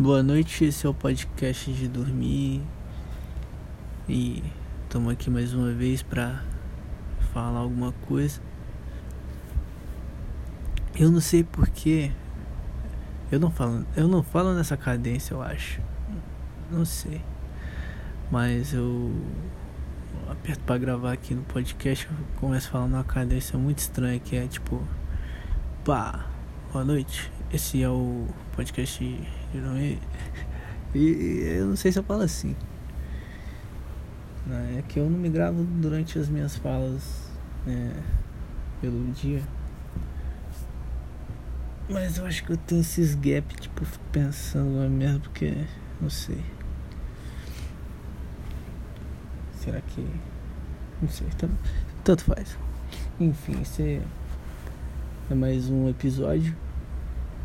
Boa noite, esse é o podcast de dormir e estamos aqui mais uma vez para falar alguma coisa. Eu não sei porquê, eu não falo, eu não falo nessa cadência, eu acho, não sei, mas eu aperto para gravar aqui no podcast, eu começo a falar numa cadência muito estranha que é tipo, pá, boa noite. Esse é o podcast de E eu não sei se eu falo assim. É que eu não me gravo durante as minhas falas é, pelo dia. Mas eu acho que eu tenho esses gaps, tipo, pensando mesmo porque não sei. Será que. Não sei, tanto, tanto faz. Enfim, esse é mais um episódio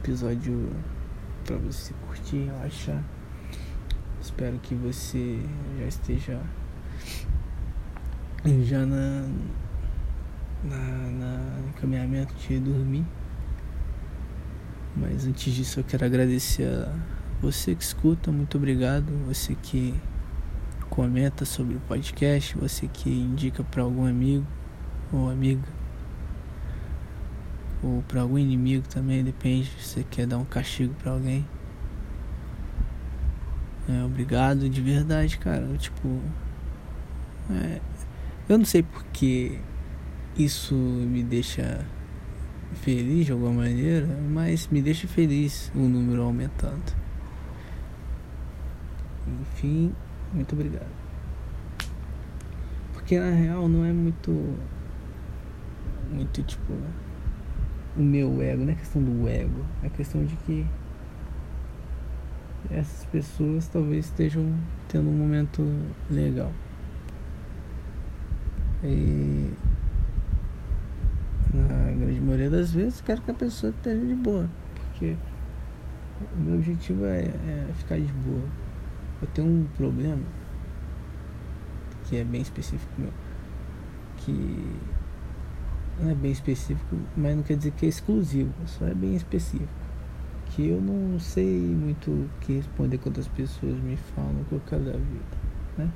episódio para você curtir, relaxar. Espero que você já esteja já na, na, na encaminhamento de dormir. Mas antes disso eu quero agradecer a você que escuta, muito obrigado. Você que comenta sobre o podcast, você que indica para algum amigo ou amiga ou para algum inimigo também, depende se você quer dar um castigo para alguém. É, obrigado de verdade, cara. Tipo, é, eu não sei porque isso me deixa feliz de alguma maneira, mas me deixa feliz o número aumentando. Enfim, muito obrigado. Porque na real não é muito muito tipo o meu ego, não é questão do ego, é questão de que essas pessoas talvez estejam tendo um momento legal. E na grande maioria das vezes quero que a pessoa esteja de boa, porque o meu objetivo é, é ficar de boa. Eu tenho um problema que é bem específico meu, que não é bem específico, mas não quer dizer que é exclusivo, só é bem específico. Que eu não sei muito o que responder quando as pessoas me falam que eu quero da vida, né?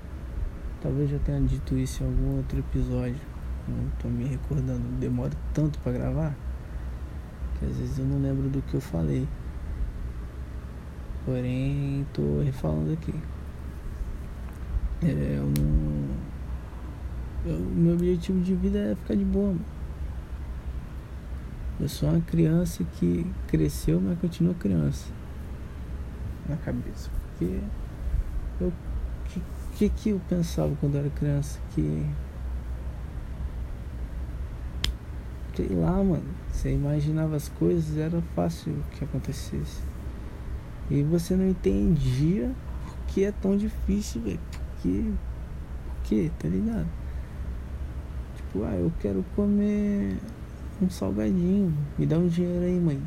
Talvez já tenha dito isso em algum outro episódio, não estou me recordando, demora tanto para gravar que às vezes eu não lembro do que eu falei. Porém, estou refalando aqui. É, eu não. Eu, meu objetivo de vida é ficar de boa, mano. Eu sou uma criança que cresceu, mas continua criança. Na cabeça. Porque eu que, que, que eu pensava quando era criança? Que. Sei lá, mano. Você imaginava as coisas, era fácil que acontecesse. E você não entendia por que é tão difícil, velho. Por que? Por que? Tá ligado? Tipo, ah, eu quero comer um salgadinho. Me dá um dinheiro aí, mãe.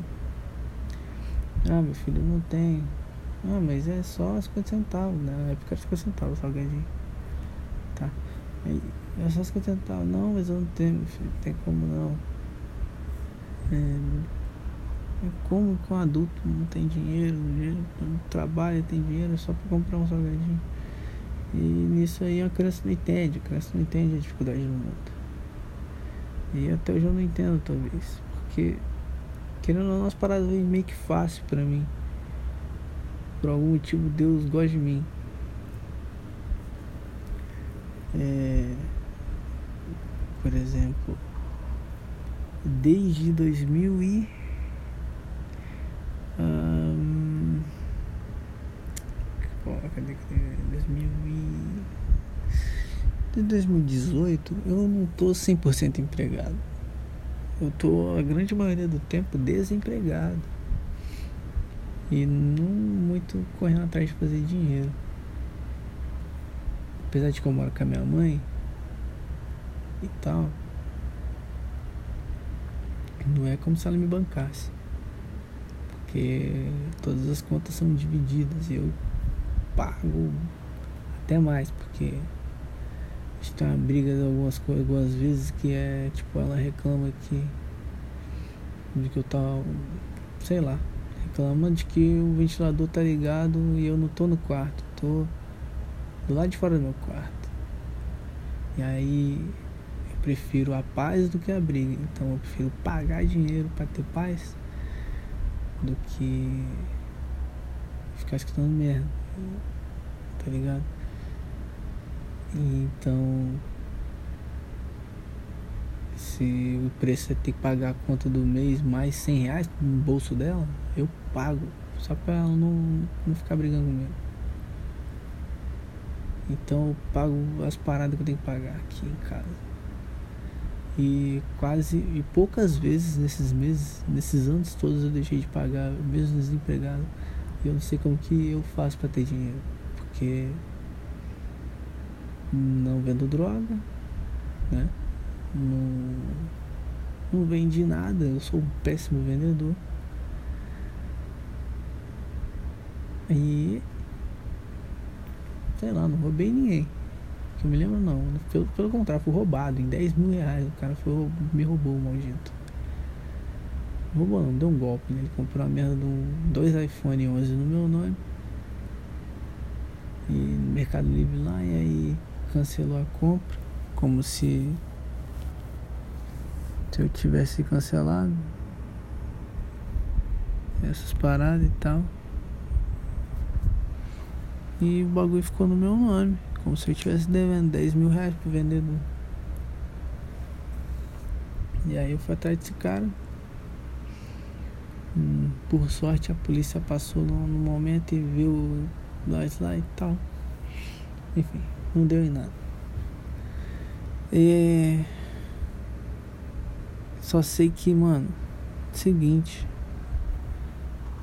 Ah, meu filho não tem. Ah, mas é só 50 centavos. Na época era 50 centavos o salgadinho. Tá. Aí, é só 50 centavos. Não, mas eu não tenho, meu filho. Tem como não. É, é como com um adulto não tem dinheiro, dinheiro não trabalha, tem dinheiro só pra comprar um salgadinho. E nisso aí a criança não entende, a criança não entende a dificuldade do mundo. E até hoje eu não entendo, talvez. Porque, querendo ou não, as paradas vêm meio que fácil pra mim. Por algum motivo, Deus gosta de mim. É, por exemplo, desde 2000 e. Um, cadê que 2000 e de 2018 eu não tô 100% empregado. Eu tô a grande maioria do tempo desempregado. E não muito correndo atrás de fazer dinheiro. Apesar de que eu moro com a minha mãe e tal. Não é como se ela me bancasse. Porque todas as contas são divididas e eu pago até mais, porque gente uma briga de algumas coisas, algumas vezes que é tipo ela reclama que de que eu tava, sei lá, reclama de que o ventilador tá ligado e eu não tô no quarto, tô do lado de fora do meu quarto. E aí eu prefiro a paz do que a briga. Então eu prefiro pagar dinheiro para ter paz do que ficar escutando merda. Tá ligado? Então se o preço é ter que pagar a conta do mês mais 100 reais no bolso dela, eu pago. Só pra ela não, não ficar brigando comigo. Então eu pago as paradas que eu tenho que pagar aqui em casa. E quase e poucas vezes nesses meses, nesses anos todos eu deixei de pagar, mesmo desempregado. E eu não sei como que eu faço para ter dinheiro. Porque não vendo droga, né? Não, não vendi nada, eu sou um péssimo vendedor. E sei lá, não roubei ninguém. Que eu me lembro não. Pelo, pelo contrário, fui roubado em 10 mil reais. O cara foi, me roubou maldito. Roubou não, deu um golpe, né? Ele comprou a merda de um, dois iPhone 11 no meu nome. E no Mercado Livre lá, e aí cancelou a compra. Como se se eu tivesse cancelado essas paradas e tal. E o bagulho ficou no meu nome. Como se eu estivesse devendo 10 mil reais pro vendedor. E aí eu fui atrás desse cara. Hum, por sorte a polícia passou no, no momento e viu nós lá e tal. Enfim, não deu em nada. E só sei que, mano, seguinte.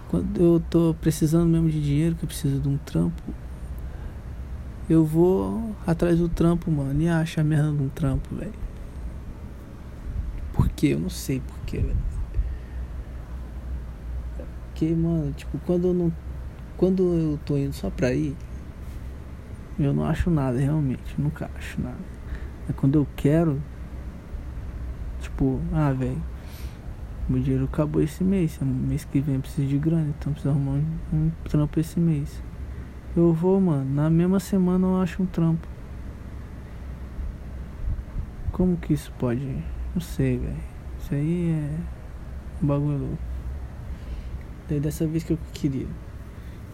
Quando eu tô precisando mesmo de dinheiro, que eu preciso de um trampo, eu vou atrás do trampo, mano, e acho a merda de um trampo, velho. Por quê? Eu não sei por quê, velho. Porque, mano, tipo, quando eu não. Quando eu tô indo só pra ir, eu não acho nada, realmente. Nunca acho nada. Mas quando eu quero, tipo, ah, velho, meu dinheiro acabou esse mês. Mês que vem eu preciso de grana, então preciso arrumar um, um trampo esse mês. Eu vou, mano. Na mesma semana eu acho um trampo. Como que isso pode? Não sei, velho. Isso aí é um bagulho louco. Daí dessa vez que eu queria.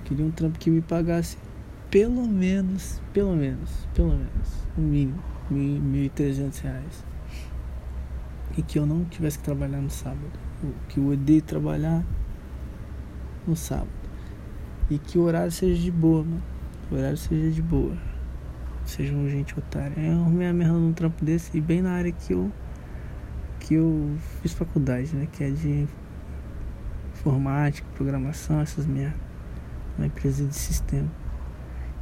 Queria um trampo que me pagasse pelo menos, pelo menos, pelo menos, o mínimo, mil e trezentos reais. E que eu não tivesse que trabalhar no sábado. Que eu odeio trabalhar no sábado. E que o horário seja de boa, mano. O horário seja de boa. Seja um gente otária. Eu arrumei a merda num trampo desse e bem na área que eu. que eu fiz faculdade, né? Que é de informática, programação, essas merdas. Uma empresa de sistema.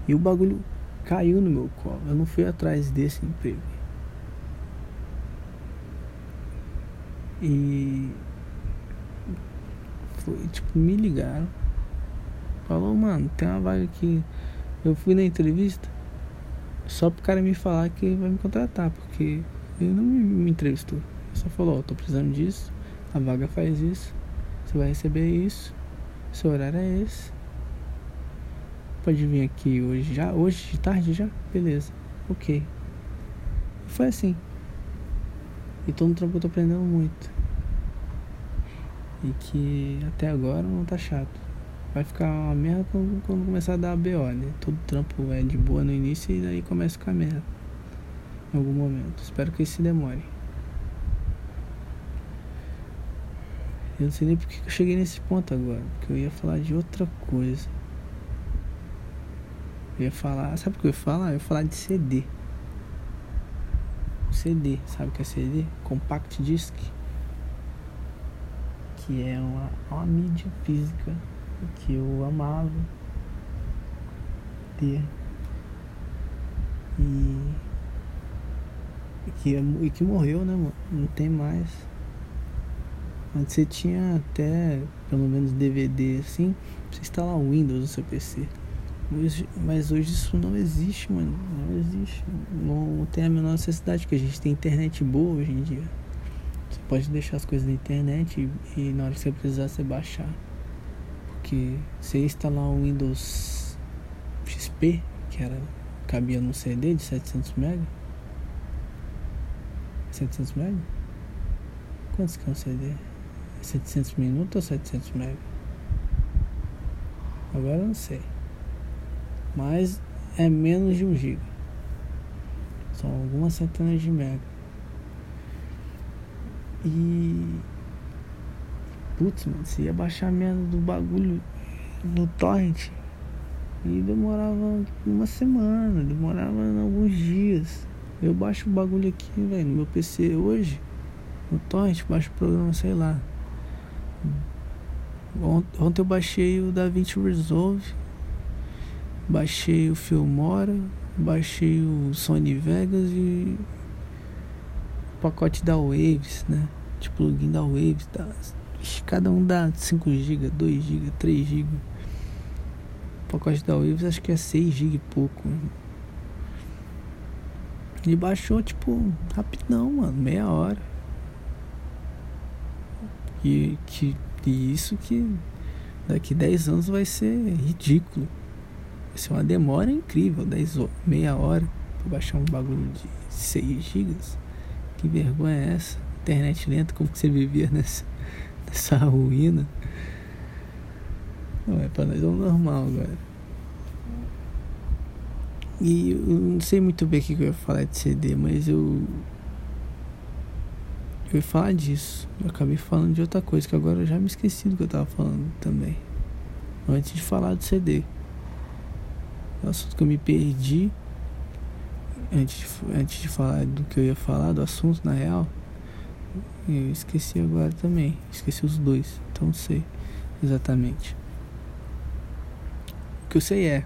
E o bagulho caiu no meu colo. Eu não fui atrás desse emprego. E foi tipo, me ligaram Falou, mano, tem uma vaga aqui. Eu fui na entrevista só pro cara me falar que vai me contratar, porque ele não me, entrevistou. Ele só falou, ó, oh, tô precisando disso, a vaga faz isso, você vai receber isso, seu horário é esse. Pode vir aqui hoje já, hoje de tarde já? Beleza, ok. Foi assim. E todo no trampo eu tô aprendendo muito. E que até agora não tá chato vai ficar uma merda quando, quando começar a dar BO, né? Todo trampo é de boa no início e daí começa a ficar merda. Em algum momento. Espero que isso demore. Eu não sei nem porque eu cheguei nesse ponto agora. Porque eu ia falar de outra coisa. Eu ia falar. Sabe o que eu ia falar? Eu ia falar de CD. CD. Sabe o que é CD? Compact Disc. Que é uma, uma mídia física que eu amava ter e, e que, e que morreu, né, mano? Não tem mais. Antes você tinha até pelo menos DVD assim, pra você instalar o Windows no seu PC. Hoje, mas hoje isso não existe, mano. Não existe. Não, tem a menor necessidade, que a gente tem internet boa hoje em dia. Você pode deixar as coisas na internet e, e na hora que você precisar você baixar. Porque você instalar um Windows XP, que era cabia no CD de 700 MB. 700 MB? Quantos que é um CD? 700 minutos ou 700 MB? Agora eu não sei. Mas é menos de 1 GB. São algumas centenas de mega. E. Putz, mano, você ia baixar merda do bagulho no torrent. E demorava uma semana, demorava alguns dias. Eu baixo o bagulho aqui, velho, no meu PC hoje. No torrent, baixo o programa, sei lá. Ontem eu baixei o DaVinci Resolve, baixei o Filmora, baixei o Sony Vegas e o pacote da Waves, né? Tipo plugin da Waves, tá? cada um dá 5 GB, 2 GB, 3 GB. O pacote da Waves acho que é 6 GB e pouco. Ele baixou tipo rapidão, mano, meia hora. E que e isso que daqui 10 anos vai ser ridículo. Vai ser uma demora incrível, 10 meia hora para baixar um bagulho de 6 gigas. Que vergonha é essa? Internet lenta, como que você vivia nessa, nessa ruína? Não, é para nós é o normal agora. E eu não sei muito bem o que eu ia falar de CD, mas eu eu ia falar disso. Eu acabei falando de outra coisa, que agora eu já me esqueci do que eu tava falando também. Antes de falar do CD. O assunto que eu me perdi. Antes de, antes de falar do que eu ia falar, do assunto na real. Eu esqueci agora também. Esqueci os dois. Então não sei exatamente. O que eu sei é.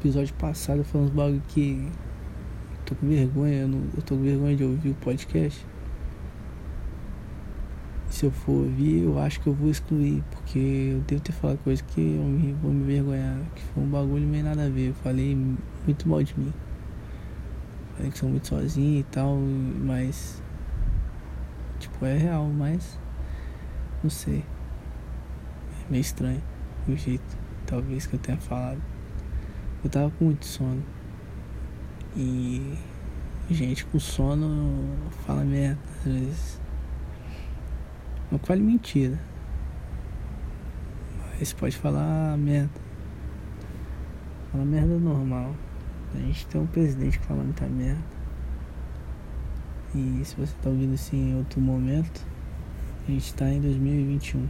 Episódio passado eu falei uns bagulho que tô com vergonha, eu, não, eu tô com vergonha de ouvir o podcast. Se eu for ouvir, eu acho que eu vou excluir, porque eu devo ter falado coisa que eu me, vou me vergonhar, que foi um bagulho meio nada a ver. Eu falei muito mal de mim. Falei que sou muito sozinho e tal, mas. Tipo, é real, mas. Não sei. É meio estranho o jeito, talvez, que eu tenha falado. Eu tava com muito sono. E gente com sono fala merda às vezes. Não fale mentira. Mas pode falar merda. Fala merda normal. A gente tem um presidente que fala muita merda. E se você tá ouvindo assim em outro momento, a gente tá em 2021.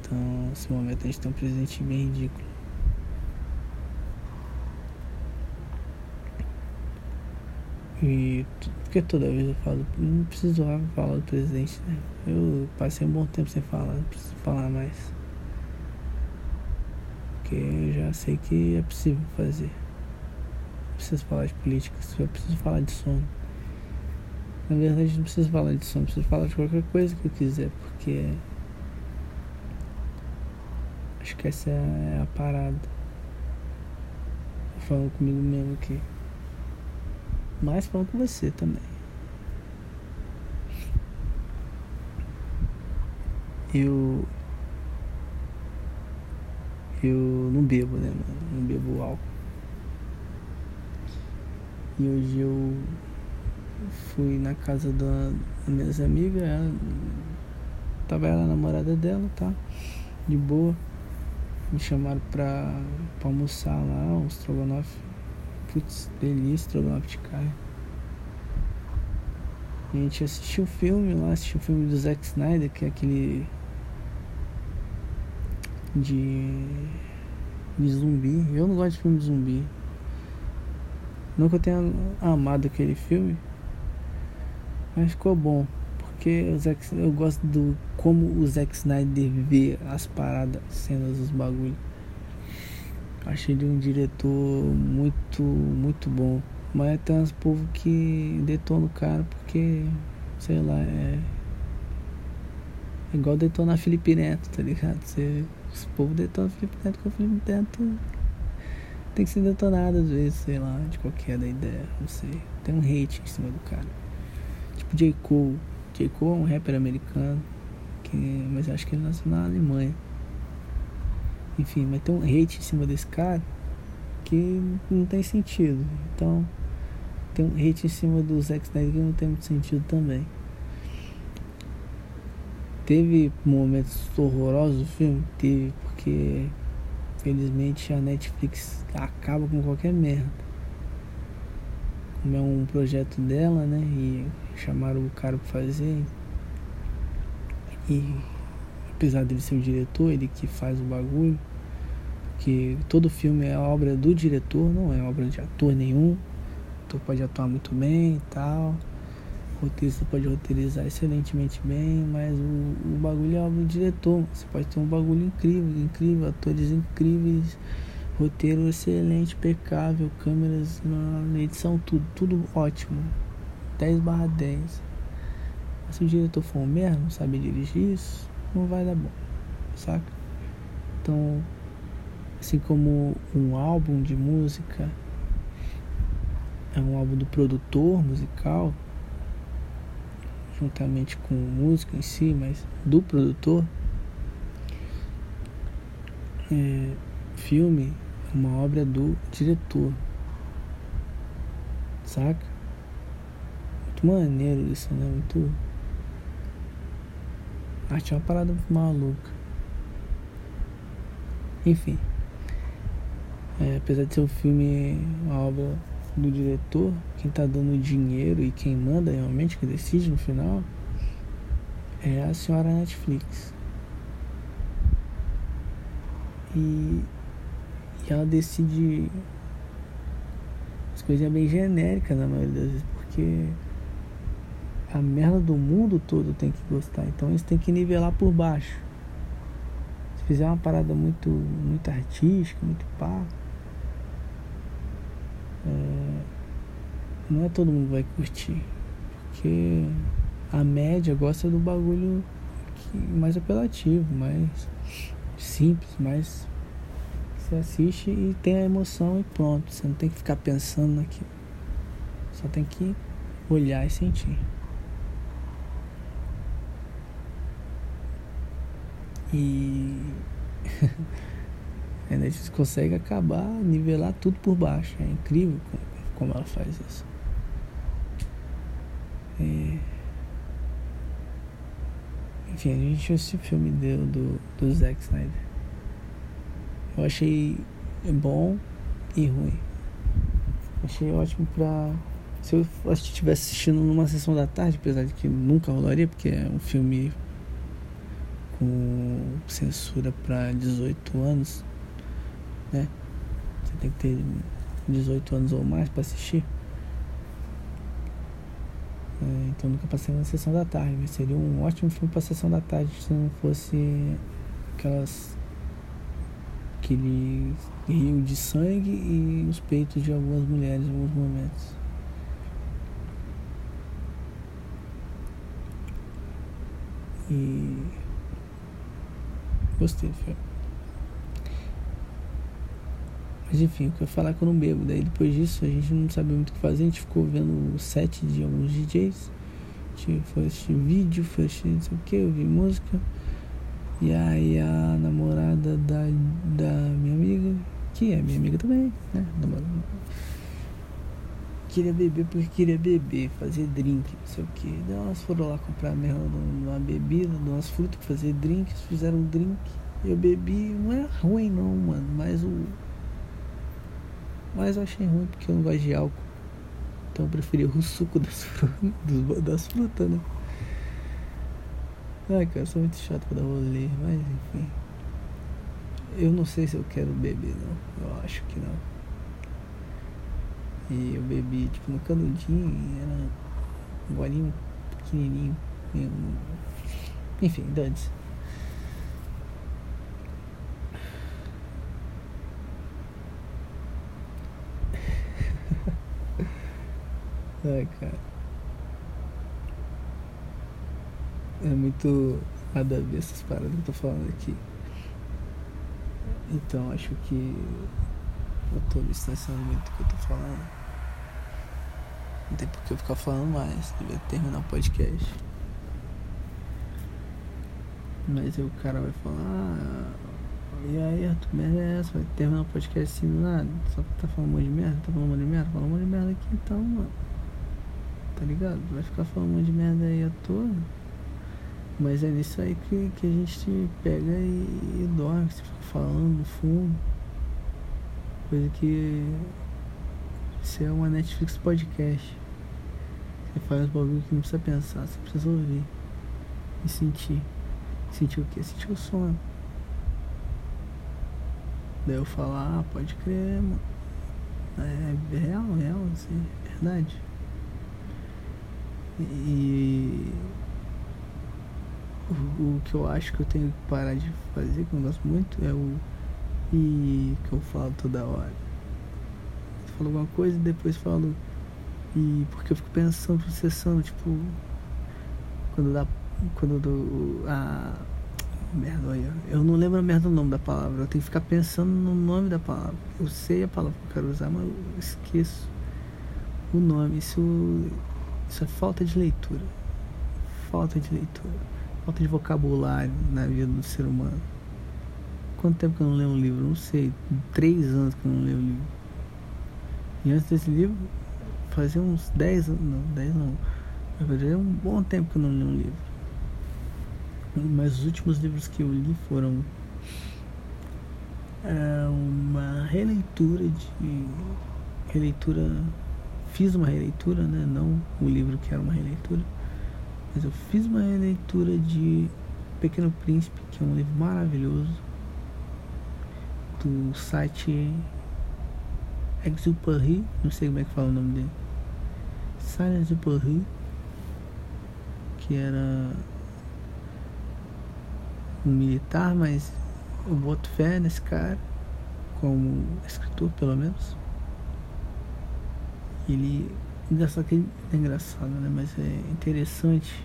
Então, nesse momento a gente tem um presidente bem ridículo. E porque toda vez eu falo, não preciso falar do presidente, né? Eu passei um bom tempo sem falar, não preciso falar mais. Porque eu já sei que é possível fazer. Não preciso falar de política, eu preciso falar de sono. Na verdade não preciso falar de sono, preciso falar de qualquer coisa que eu quiser, porque acho que essa é a parada. Falando comigo mesmo aqui mas falando com você também. Eu. Eu não bebo, né, mano? Não bebo álcool. E hoje eu fui na casa da, das minhas amigas, ela, tava ela, a namorada dela, tá? De boa. Me chamaram pra, pra almoçar lá, um estrogonofe Putz, delícia, carne. A gente assistiu o filme lá, assistiu o filme do Zack Snyder, que é aquele de, de zumbi. Eu não gosto de filme de zumbi. Que eu tenha amado aquele filme, mas ficou bom. Porque o Zack, eu gosto do como o Zack Snyder vê as paradas, cenas dos bagulhos. Achei ele um diretor muito, muito bom. Mas tem uns povos que detonam o cara porque, sei lá, é. é igual detonar Felipe Neto, tá ligado? Você, esse povo detona Felipe Neto com o Felipe Neto tem que ser detonado às vezes, sei lá, de qualquer da ideia, não sei. Tem um hate em cima do cara. Tipo J. Cole. J. Cole é um rapper americano que, mas acho que ele nasceu na Alemanha. Enfim, mas tem um hate em cima desse cara que não tem sentido. Então, tem um hate em cima do Zack Snyder que não tem muito sentido também. Teve momentos horrorosos do filme? Teve, porque felizmente a Netflix acaba com qualquer merda. Como é um projeto dela, né? E chamaram o cara pra fazer. E apesar dele ser o diretor, ele que faz o bagulho. Porque todo filme é obra do diretor, não é obra de ator nenhum. O ator pode atuar muito bem e tal. O roteirista pode roteirizar excelentemente bem, mas o, o bagulho é obra do diretor. Você pode ter um bagulho incrível, incrível, atores incríveis, roteiro excelente, impecável, câmeras na edição, tudo, tudo ótimo. 10 barra 10. Mas se o diretor for um merda, não sabe dirigir isso, não vai dar bom, saca? Então, assim como um álbum de música é um álbum do produtor musical, juntamente com música em si, mas do produtor. É, filme é uma obra do diretor, saca? Muito maneiro isso, né? Muito. Arte é uma parada maluca. Enfim. É, apesar de ser um filme, uma obra do diretor, quem tá dando dinheiro e quem manda realmente, que decide no final, é a senhora Netflix. E, e ela decide as coisas bem genéricas na maioria das vezes, porque a merda do mundo todo tem que gostar. Então eles têm que nivelar por baixo. Se fizer uma parada muito, muito artística, muito pá, é, não é todo mundo vai curtir. Porque a média gosta do bagulho que, mais apelativo, mais simples, mais você assiste e tem a emoção e pronto. Você não tem que ficar pensando naquilo. Só tem que olhar e sentir. E A Netflix consegue acabar, nivelar tudo por baixo. É incrível como, ela faz isso. É... Enfim, a gente o filme do, do, do Zack Snyder. Eu achei bom e ruim. Achei ótimo pra. Se eu estivesse assistindo numa sessão da tarde, apesar de que nunca rolaria, porque é um filme com censura para 18 anos né? Você tem que ter 18 anos ou mais para assistir. É, então nunca passei na sessão da tarde, mas seria um ótimo filme para sessão da tarde se não fosse aquelas aquele rio de sangue e os peitos de algumas mulheres em alguns momentos. E gostei do. Mas enfim, o que eu falar é que eu não bebo. Daí depois disso a gente não sabia muito o que fazer, a gente ficou vendo o set de alguns DJs. Foi assistir vídeo, foi assistir não sei o que, ouvir música. E aí a namorada da, da minha amiga, que é minha amiga também, né? Queria beber porque queria beber, fazer drink, não sei o que. Daí elas foram lá comprar mesmo uma bebida, umas frutas pra fazer drink, fizeram um drink. Eu bebi, não é ruim não, mano, mas o mas eu achei ruim porque eu não gosto de álcool. Então eu preferi o suco das, frutas, das frutas, né? Ai, cara, eu sou muito chato pra dar rolê, mas enfim. Eu não sei se eu quero beber, não. Eu acho que não. E eu bebi, tipo, no canudinho, era um golinho pequenininho. Enfim, dantes. Ai, cara. É muito nada a ver essas paradas que eu tô falando aqui. Então acho que eu tô distanciando muito do que eu tô falando. Não tem por que eu ficar falando mais. Devia terminar o podcast. Mas aí o cara vai falar, ah, e aí Arthur, merda é? Vai terminar o podcast assim do nada? Só tá falando um monte de merda? Tá falando um monte de merda? Fala um monte de merda aqui então, mano. Tá ligado? Vai ficar falando um monte de merda aí à toa. Mas é nisso aí que, que a gente pega e, e dorme, você fica falando no fundo. Coisa que. Isso é uma Netflix podcast. Você faz bagulho que não precisa pensar, você precisa ouvir. E sentir. Sentir o que? Sentir o sono. Daí eu falar, ah, pode crer, mano. É real, real, assim, verdade. E o, que eu acho que eu tenho que parar de fazer, que eu gosto muito, é o e que eu falo toda hora. Falo alguma coisa e depois falo e porque eu fico pensando, processando, tipo, quando dá. Quando do. A. Merda, olha. Eu não lembro a merda do nome da palavra. Eu tenho que ficar pensando no nome da palavra. Eu sei a palavra que eu quero usar, mas eu esqueço o nome. Isso. Isso é falta de leitura. Falta de leitura. Falta de vocabulário na vida do ser humano. Quanto tempo que eu não leio um livro? Não sei. Três anos que eu não leio um livro. E antes desse livro, fazia uns 10 anos, não, 10 não, fazia um bom tempo que eu não li um livro. Mas os últimos livros que eu li foram é, uma releitura de releitura fiz uma releitura, né? Não o livro que era uma releitura, mas eu fiz uma releitura de Pequeno Príncipe, que é um livro maravilhoso do site Exupery, não sei como é que fala o nome dele. Silence Rio, que era um militar, mas eu boto fé nesse cara, como escritor pelo menos. Ele. Engraçado que ele é engraçado, né? Mas é interessante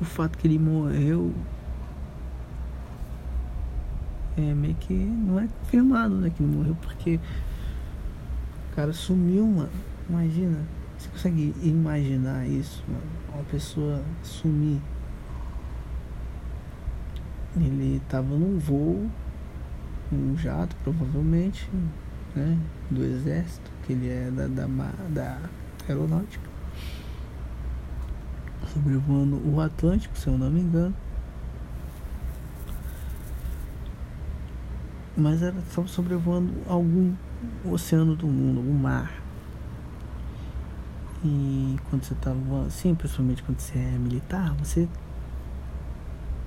o fato que ele morreu. É meio que não é confirmado, né? Que ele morreu porque o cara sumiu, mano. Imagina. Você consegue imaginar isso, mano? Uma pessoa sumir. Ele estava num voo, um jato provavelmente, né? Do exército, que ele é da, da, da aeronáutica. Sobrevoando o Atlântico, se eu não me engano. Mas era só sobrevoando algum oceano do mundo, algum mar. E quando você tá assim, principalmente quando você é militar, você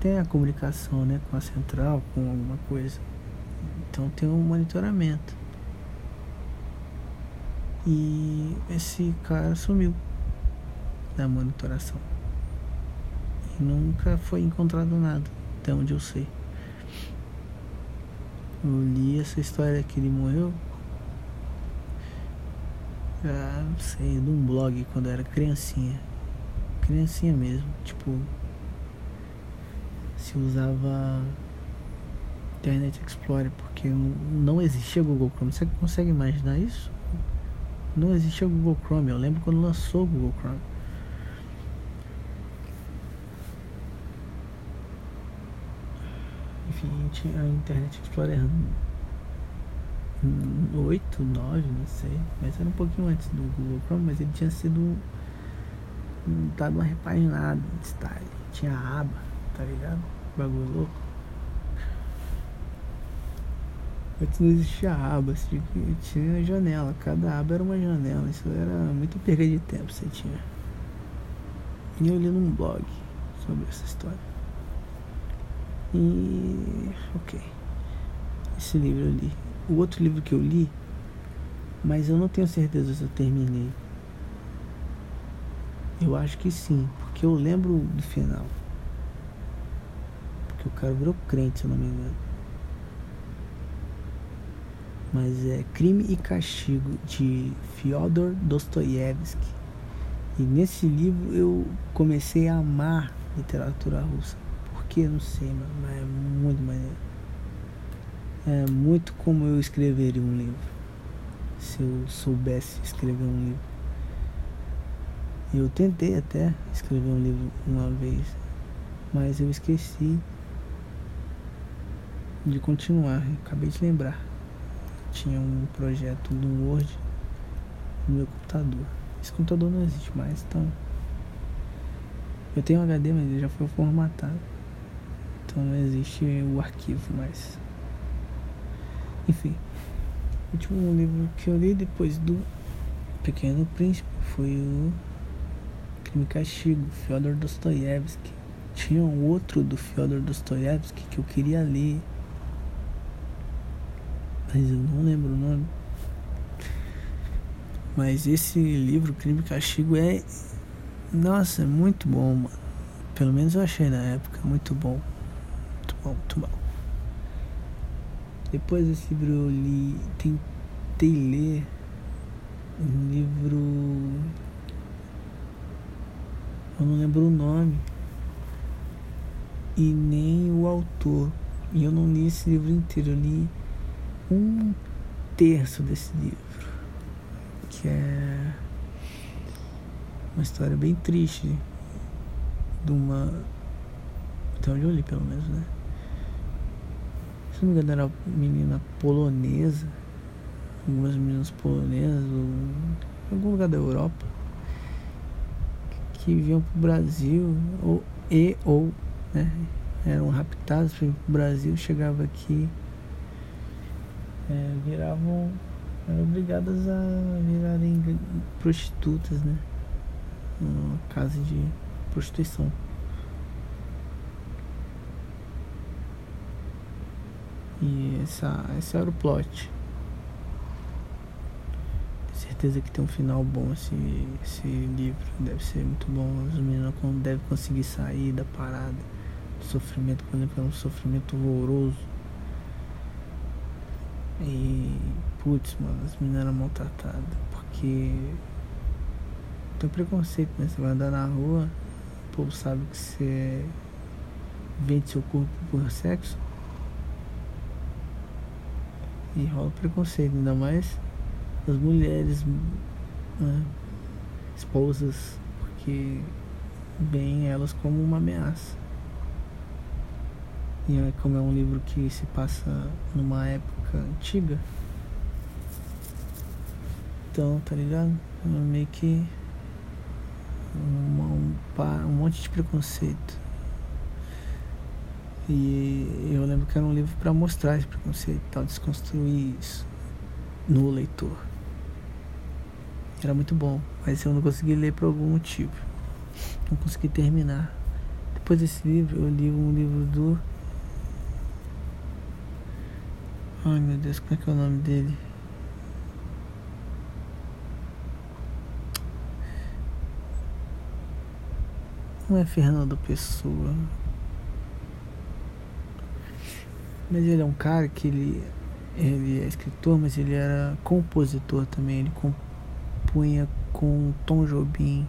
tem a comunicação né, com a central, com alguma coisa. Então tem um monitoramento. E esse cara sumiu da monitoração. E nunca foi encontrado nada, até onde eu sei. Eu li essa história que ele morreu ah, não sei, de um blog quando eu era criancinha. Criancinha mesmo, tipo. Se usava Internet Explorer porque não existia Google Chrome. Você consegue imaginar isso? Não existia Google Chrome. Eu lembro quando lançou o Google Chrome. Enfim, a Internet Explorer 8, 9, não sei. Mas era um pouquinho antes do Google Chrome, mas ele tinha sido dado uma repaginada de style. Tinha aba, tá ligado? Bagulho louco. Antes não existia aba, assim, tinha janela, cada aba era uma janela, isso era muito perda de tempo você tinha. E eu li num blog sobre essa história. E ok. Esse livro eu li o outro livro que eu li, mas eu não tenho certeza se eu terminei. Eu acho que sim, porque eu lembro do final. Porque o cara virou crente, se eu não me engano. Mas é Crime e Castigo de Fyodor Dostoiévski. E nesse livro eu comecei a amar literatura russa. Por que? Não sei, mas é muito maneiro é muito como eu escreveria um livro. Se eu soubesse escrever um livro. Eu tentei até escrever um livro uma vez, mas eu esqueci de continuar. Acabei de lembrar. Tinha um projeto no Word no meu computador. Esse computador não existe mais, então. Eu tenho um HD, mas ele já foi formatado. Então não existe o arquivo mais. Enfim. O último livro que eu li depois do Pequeno Príncipe foi o Crime e Castigo, Fyodor Dostoiévski. Tinha um outro do Fyodor Dostoiévski que eu queria ler. Mas eu não lembro o nome. Mas esse livro, Crime e Castigo, é. Nossa, é muito bom, mano. Pelo menos eu achei na época. Muito bom. Muito bom, muito bom. Depois desse livro eu li. Tentei ler um livro. Eu não lembro o nome. E nem o autor. E eu não li esse livro inteiro. Eu li um terço desse livro que é uma história bem triste de uma. Até onde eu li, pelo menos, né? Se não me engano, era uma menina polonesa, algumas meninas polonesas, ou em algum lugar da Europa, que vinham pro Brasil, ou, e ou, né? Eram raptadas ir pro Brasil, chegava aqui, é, viravam eram obrigadas a virarem prostitutas, né? Numa casa de prostituição. E essa, esse era o plot. Tenho certeza que tem um final bom esse, esse livro. Deve ser muito bom. Os meninos devem conseguir sair da parada. Do sofrimento, por exemplo, é um sofrimento horroroso. E putz, mano, as meninas eram maltratadas. Porque tem preconceito, né? Você vai andar na rua, o povo sabe que você vende seu corpo por sexo. E rola preconceito, ainda mais as mulheres, né? esposas, porque veem elas como uma ameaça. E é como é um livro que se passa numa época antiga, então, tá ligado? Meio que um, um, um monte de preconceito. E eu lembro que era um livro para mostrar esse preconceito e tal, desconstruir isso no leitor. Era muito bom, mas eu não consegui ler por algum motivo. Não consegui terminar. Depois desse livro, eu li um livro do. Ai meu Deus, como é que é o nome dele? Não é Fernando Pessoa. Mas ele é um cara que ele, ele é escritor, mas ele era compositor também. Ele compunha com Tom Jobim.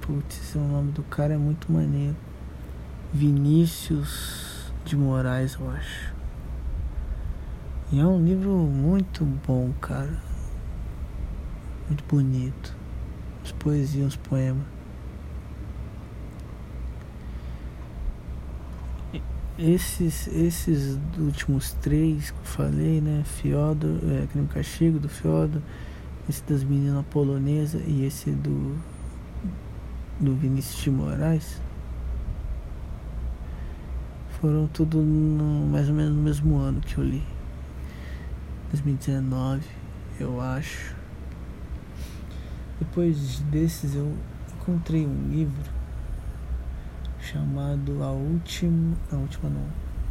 Putz, o nome do cara é muito maneiro. Vinícius de Moraes, eu acho. E é um livro muito bom, cara. Muito bonito as poesias, os poemas. Esses, esses últimos três que eu falei, né? Fiodor, é, Crime Castigo do Fiodor, esse das meninas polonesas e esse do, do Vinícius de Moraes, foram tudo no, mais ou menos no mesmo ano que eu li. 2019, eu acho. Depois desses eu encontrei um livro chamado A Última. A Última não.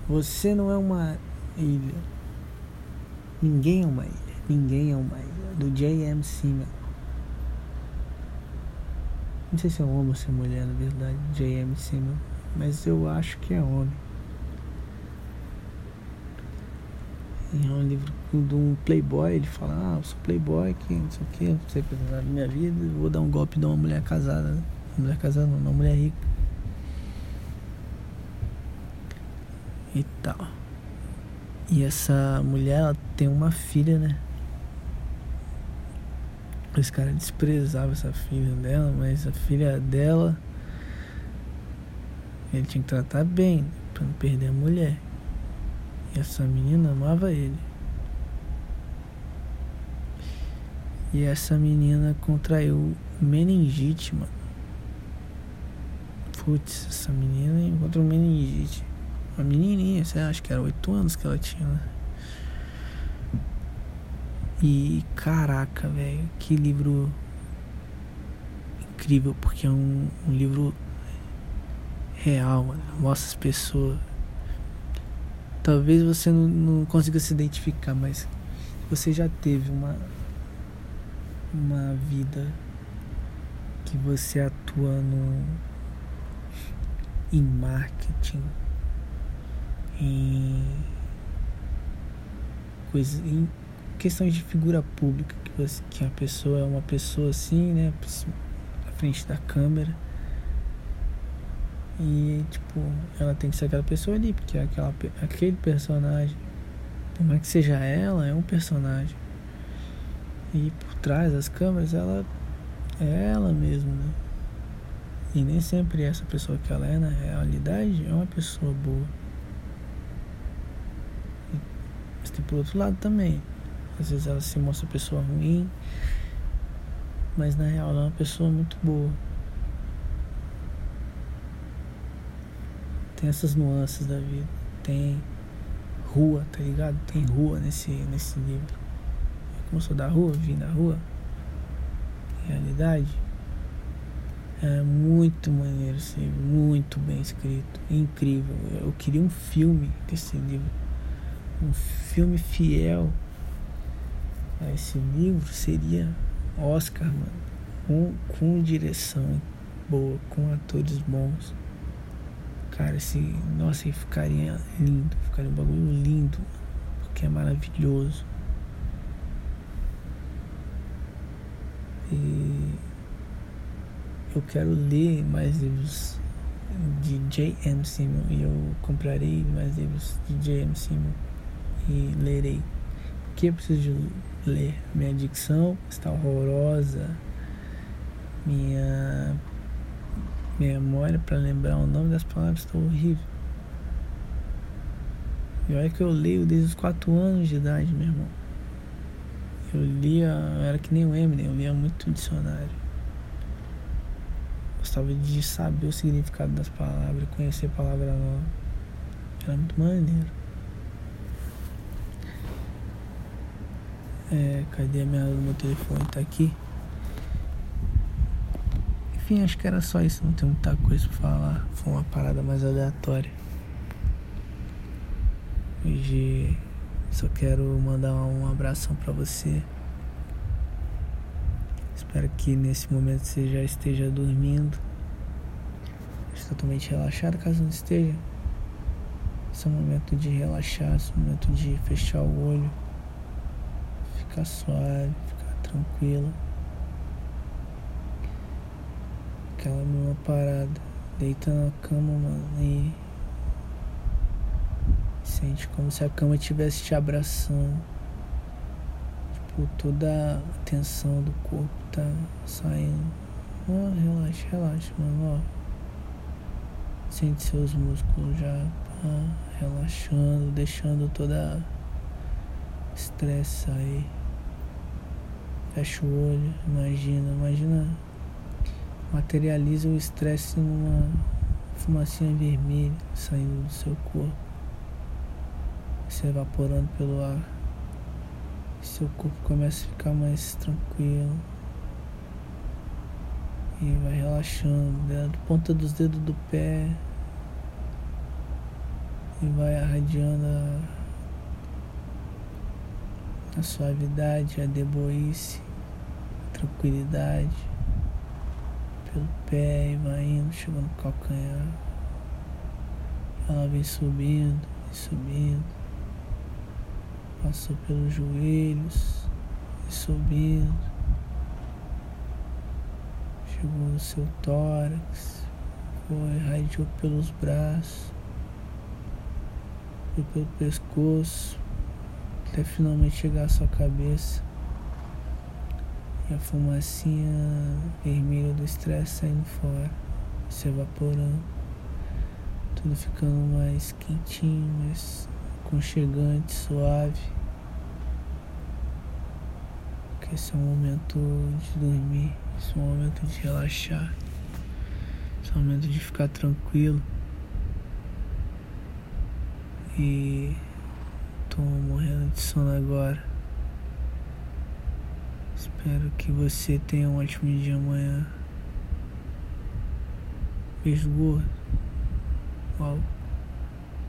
Você não é uma ilha. Ninguém é uma ilha. Ninguém é uma ilha. Do J.M. Simmons. Não sei se é homem ou se é mulher, na verdade. J.M. Simmons. Mas eu acho que é homem. é um livro de um playboy, ele fala, ah, eu sou playboy, que não sei o que, não sei precisar da minha vida, vou dar um golpe de uma mulher casada, né? Mulher casada não, uma mulher rica. E tal. E essa mulher, ela tem uma filha, né? Esse cara desprezava essa filha dela, mas a filha dela Ele tinha que tratar bem, pra não perder a mulher. E essa menina amava ele. E essa menina contraiu meningite, mano. Putz, essa menina encontrou meningite. Uma menininha, você acha que era 8 anos que ela tinha, né? E caraca, velho, que livro incrível, porque é um, um livro real, mano. Mostra as pessoas. Talvez você não, não consiga se identificar, mas você já teve uma uma vida que você atua no em marketing em coisas em questões de figura pública que você que a pessoa é uma pessoa assim né à frente da câmera. E tipo ela tem que ser aquela pessoa ali porque é aquela aquele personagem por mais que seja ela é um personagem. E por trás das câmeras ela é ela mesma né? E nem sempre essa pessoa que ela é na realidade é uma pessoa boa mas tem por outro lado também às vezes ela se mostra pessoa ruim, mas na real ela é uma pessoa muito boa. Tem essas nuances da vida. Tem rua, tá ligado? Tem rua nesse, nesse livro. Como sou da rua, vim da rua. Realidade. É muito maneiro esse livro, muito bem escrito, incrível. Eu queria um filme desse livro, um filme fiel a esse livro seria Oscar, mano. Com, com direção boa, com atores bons. Cara, esse. Nossa, ficaria lindo. Ficaria um bagulho lindo. Porque é maravilhoso. E eu quero ler mais livros de J.M. Simon e eu comprarei mais livros de J.M. Simon e lerei. Porque eu preciso de ler. Minha dicção está horrorosa. Minha memória para lembrar o nome das palavras está horrível. E olha que eu leio desde os 4 anos de idade, meu irmão. Eu lia, era que nem o Eminem, eu lia muito dicionário. Gostava de saber o significado das palavras, conhecer palavra nova. Era muito maneiro. É, cadê minha meu telefone? Tá aqui. Enfim, acho que era só isso, não tem muita coisa pra falar. Foi uma parada mais aleatória. Hoje só quero mandar um abração para você. Espero que nesse momento você já esteja dormindo. totalmente relaxado, caso não esteja. Esse é o momento de relaxar, esse é o momento de fechar o olho ficar suave, ficar tranquilo. Aquela mesma parada, deita na cama, mano, e sente como se a cama estivesse te abraçando. Tipo, toda a tensão do corpo tá saindo. Oh, relaxa, relaxa, mano, ó. Sente seus músculos já relaxando, deixando toda estresse sair. Fecha o olho, imagina, imagina. Materializa o estresse numa fumacinha vermelha saindo do seu corpo, se evaporando pelo ar. Seu corpo começa a ficar mais tranquilo. E vai relaxando, da ponta dos dedos do pé. E vai irradiando a, a suavidade, a deboice tranquilidade pelo pé e vai indo, chegando no calcanhar. Ela vem subindo e subindo. Passou pelos joelhos e subindo. Chegou no seu tórax, foi, irradiou pelos braços, foi pelo pescoço, até finalmente chegar à sua cabeça. E a fumacinha vermelha do estresse saindo fora, se evaporando. tudo ficando mais quentinho, mais aconchegante, suave. Porque esse é o momento de dormir, esse é o momento de relaxar, esse é o momento de ficar tranquilo. E tô morrendo de sono agora. Espero que você tenha um ótimo dia amanhã. Beijo gordo. Uau.